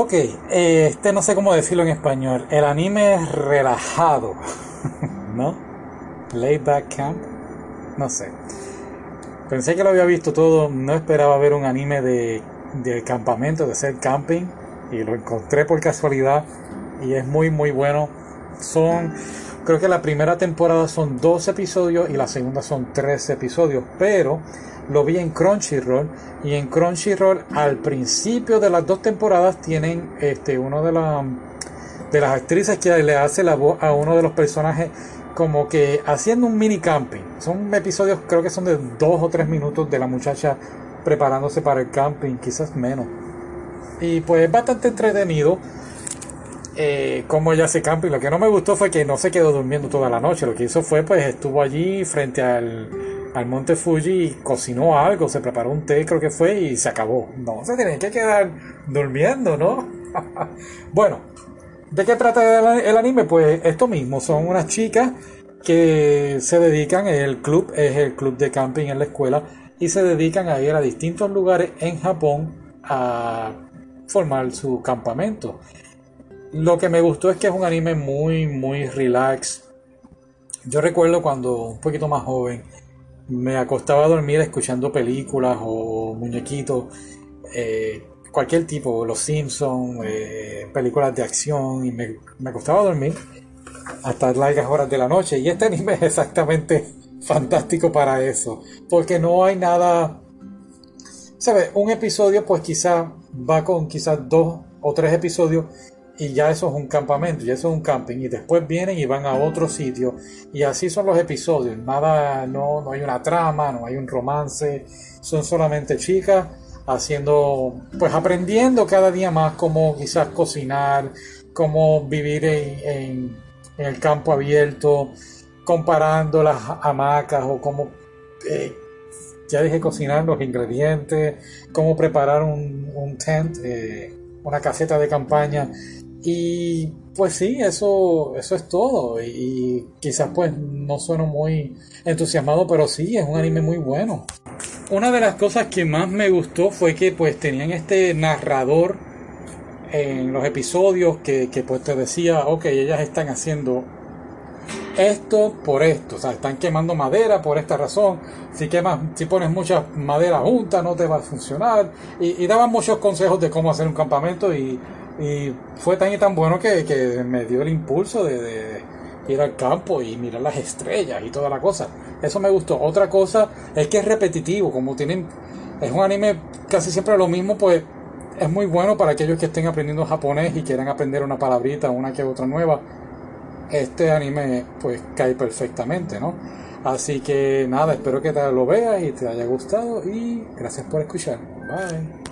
Ok, eh, este no sé cómo decirlo en español. El anime es relajado, ¿no? Layback Camp, no sé. Pensé que lo había visto todo, no esperaba ver un anime de, de campamento, de hacer camping, y lo encontré por casualidad y es muy muy bueno. Son, creo que la primera temporada son dos episodios y la segunda son tres episodios, pero lo vi en Crunchyroll y en Crunchyroll al principio de las dos temporadas tienen este uno de, la, de las actrices que le hace la voz a uno de los personajes como que haciendo un mini camping. Son episodios creo que son de dos o tres minutos de la muchacha preparándose para el camping, quizás menos. Y pues es bastante entretenido eh, cómo ella hace camping. Lo que no me gustó fue que no se quedó durmiendo toda la noche. Lo que hizo fue pues estuvo allí frente al al monte Fuji y cocinó algo, se preparó un té, creo que fue, y se acabó. No, se tiene que quedar durmiendo, ¿no? bueno, ¿de qué trata el anime? Pues esto mismo, son unas chicas que se dedican, el club es el club de camping en la escuela, y se dedican a ir a distintos lugares en Japón a formar su campamento. Lo que me gustó es que es un anime muy, muy relax. Yo recuerdo cuando un poquito más joven, me acostaba a dormir escuchando películas o muñequitos, eh, cualquier tipo, Los Simpsons, eh, películas de acción, y me, me acostaba a dormir hasta largas horas de la noche. Y este anime es exactamente fantástico para eso, porque no hay nada, ¿sabes? Un episodio pues quizá va con quizás dos o tres episodios y ya eso es un campamento, y eso es un camping, y después vienen y van a otro sitio, y así son los episodios, nada, no, no hay una trama, no hay un romance, son solamente chicas haciendo, pues aprendiendo cada día más cómo quizás cocinar, cómo vivir en, el campo abierto, comparando las hamacas o cómo, eh, ya dije cocinar los ingredientes, cómo preparar un, un tent, eh, una caseta de campaña y pues sí, eso, eso es todo. Y, quizás pues no sueno muy entusiasmado, pero sí, es un anime muy bueno. Una de las cosas que más me gustó fue que pues tenían este narrador en los episodios que, que pues te decía, ok, ellas están haciendo esto por esto, o sea, están quemando madera por esta razón. Si quemas, si pones mucha madera junta, no te va a funcionar. Y, y daban muchos consejos de cómo hacer un campamento y y fue tan y tan bueno que, que me dio el impulso de, ir al campo y mirar las estrellas y toda la cosa. Eso me gustó. Otra cosa es que es repetitivo, como tienen, es un anime casi siempre lo mismo, pues es muy bueno para aquellos que estén aprendiendo japonés y quieran aprender una palabrita, una que otra nueva. Este anime pues cae perfectamente, ¿no? Así que nada, espero que te lo veas y te haya gustado y gracias por escuchar. Bye.